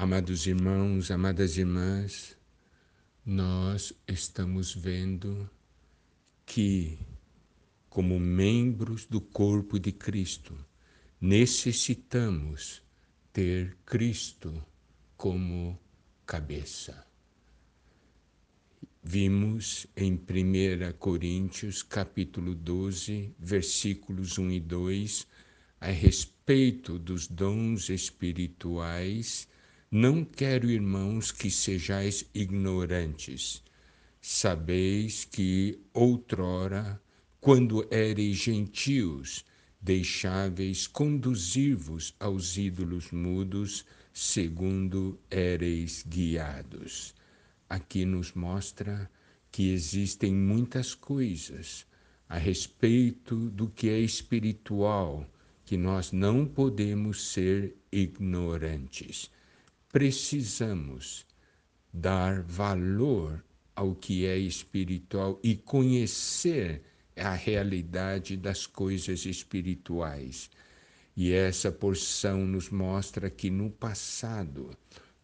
Amados irmãos, amadas irmãs, nós estamos vendo que, como membros do corpo de Cristo, necessitamos ter Cristo como cabeça. Vimos em 1 Coríntios, capítulo 12, versículos 1 e 2, a respeito dos dons espirituais, não quero, irmãos, que sejais ignorantes. Sabeis que outrora, quando ereis gentios, deixáveis conduzir-vos aos ídolos mudos, segundo ereis guiados. Aqui nos mostra que existem muitas coisas a respeito do que é espiritual que nós não podemos ser ignorantes. Precisamos dar valor ao que é espiritual e conhecer a realidade das coisas espirituais. E essa porção nos mostra que no passado,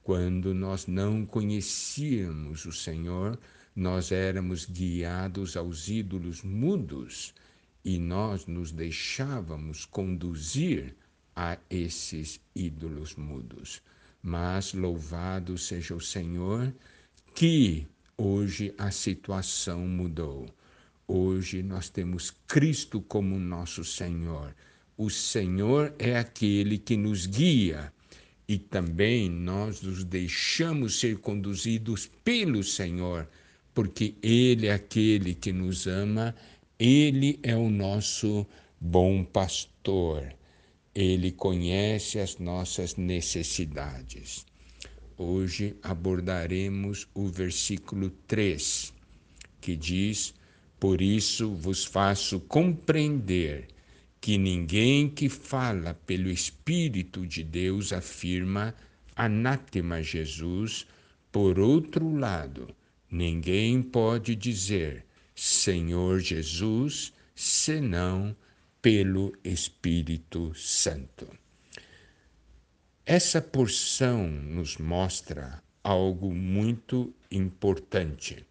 quando nós não conhecíamos o Senhor, nós éramos guiados aos ídolos mudos e nós nos deixávamos conduzir a esses ídolos mudos. Mas louvado seja o Senhor que hoje a situação mudou. Hoje nós temos Cristo como nosso Senhor. O Senhor é aquele que nos guia e também nós nos deixamos ser conduzidos pelo Senhor, porque Ele é aquele que nos ama ele é o nosso bom pastor. Ele conhece as nossas necessidades. Hoje abordaremos o versículo 3, que diz: Por isso vos faço compreender que ninguém que fala pelo Espírito de Deus afirma anátema Jesus, por outro lado, ninguém pode dizer Senhor Jesus, senão pelo Espírito Santo. Essa porção nos mostra algo muito importante: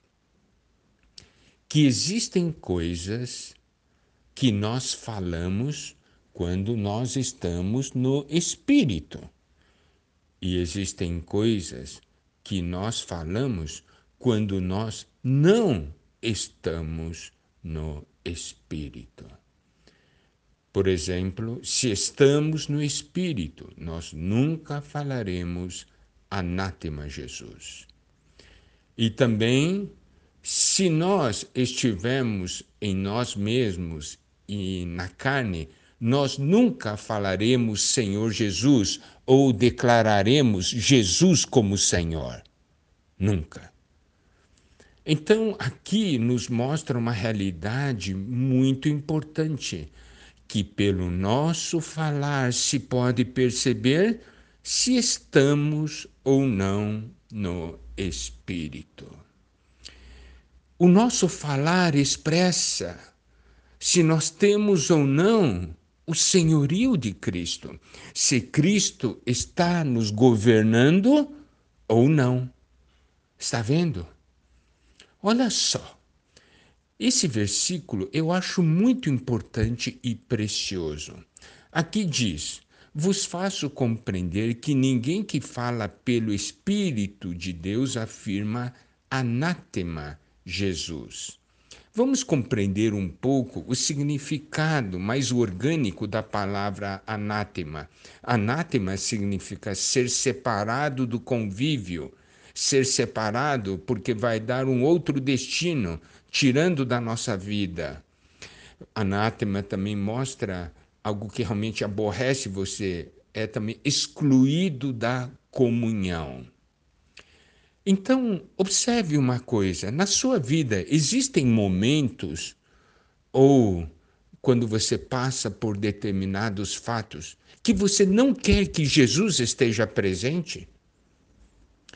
que existem coisas que nós falamos quando nós estamos no Espírito, e existem coisas que nós falamos quando nós não estamos no Espírito. Por exemplo, se estamos no Espírito, nós nunca falaremos anátema Jesus. E também, se nós estivermos em nós mesmos e na carne, nós nunca falaremos Senhor Jesus ou declararemos Jesus como Senhor. Nunca. Então, aqui nos mostra uma realidade muito importante, que pelo nosso falar se pode perceber se estamos ou não no Espírito. O nosso falar expressa se nós temos ou não o senhorio de Cristo, se Cristo está nos governando ou não. Está vendo? Olha só, esse versículo eu acho muito importante e precioso. Aqui diz: Vos faço compreender que ninguém que fala pelo Espírito de Deus afirma anátema Jesus. Vamos compreender um pouco o significado mais orgânico da palavra anátema. Anátema significa ser separado do convívio ser separado porque vai dar um outro destino, tirando da nossa vida. Anátema também mostra algo que realmente aborrece você, é também excluído da comunhão. Então, observe uma coisa: na sua vida existem momentos, ou quando você passa por determinados fatos, que você não quer que Jesus esteja presente?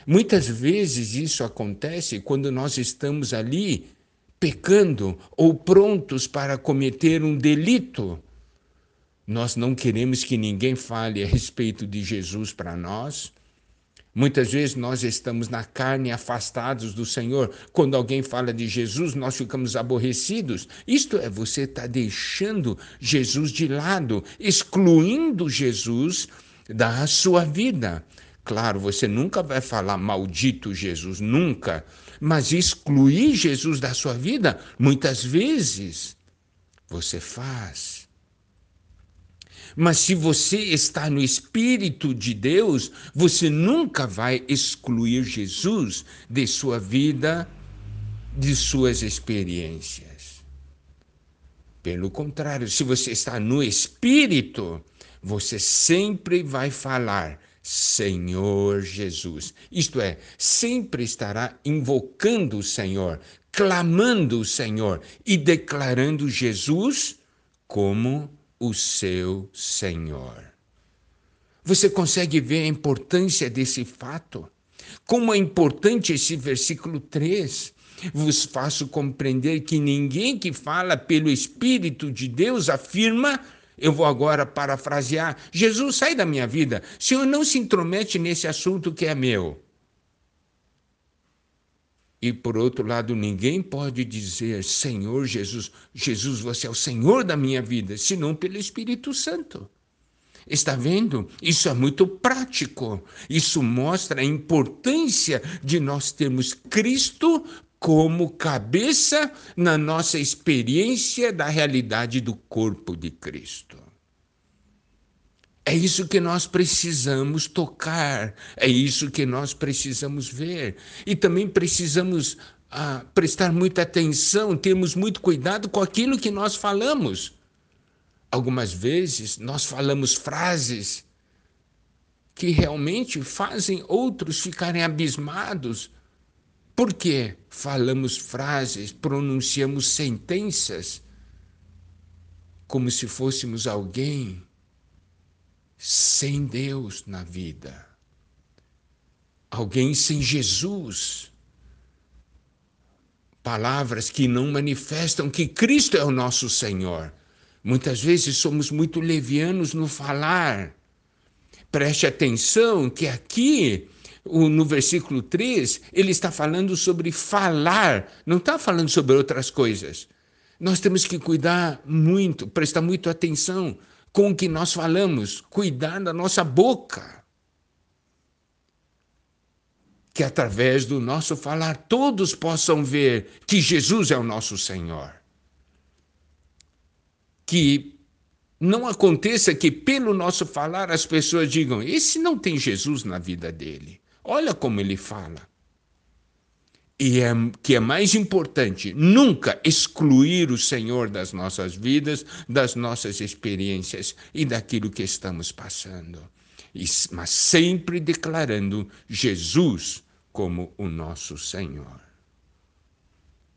Muitas vezes isso acontece quando nós estamos ali pecando ou prontos para cometer um delito. Nós não queremos que ninguém fale a respeito de Jesus para nós. Muitas vezes nós estamos na carne afastados do Senhor. Quando alguém fala de Jesus, nós ficamos aborrecidos. Isto é, você está deixando Jesus de lado, excluindo Jesus da sua vida. Claro, você nunca vai falar maldito Jesus, nunca. Mas excluir Jesus da sua vida, muitas vezes, você faz. Mas se você está no Espírito de Deus, você nunca vai excluir Jesus de sua vida, de suas experiências. Pelo contrário, se você está no Espírito, você sempre vai falar Senhor Jesus. Isto é, sempre estará invocando o Senhor, clamando o Senhor e declarando Jesus como o seu Senhor. Você consegue ver a importância desse fato? Como é importante esse versículo 3. Vos faço compreender que ninguém que fala pelo Espírito de Deus afirma eu vou agora parafrasear: Jesus, sai da minha vida. Senhor, não se intromete nesse assunto que é meu. E por outro lado, ninguém pode dizer, Senhor Jesus, Jesus, você é o Senhor da minha vida, senão pelo Espírito Santo. Está vendo? Isso é muito prático. Isso mostra a importância de nós termos Cristo como cabeça na nossa experiência da realidade do corpo de Cristo. É isso que nós precisamos tocar, é isso que nós precisamos ver. E também precisamos ah, prestar muita atenção, termos muito cuidado com aquilo que nós falamos. Algumas vezes nós falamos frases que realmente fazem outros ficarem abismados. Porque falamos frases, pronunciamos sentenças como se fôssemos alguém sem Deus na vida, alguém sem Jesus. Palavras que não manifestam que Cristo é o nosso Senhor. Muitas vezes somos muito levianos no falar. Preste atenção que aqui, no versículo 3, ele está falando sobre falar, não está falando sobre outras coisas. Nós temos que cuidar muito, prestar muito atenção com o que nós falamos, cuidar da nossa boca. Que através do nosso falar todos possam ver que Jesus é o nosso Senhor. Que não aconteça que pelo nosso falar as pessoas digam: esse não tem Jesus na vida dele. Olha como ele fala e é, que é mais importante, nunca excluir o Senhor das nossas vidas, das nossas experiências e daquilo que estamos passando, mas sempre declarando Jesus como o nosso Senhor.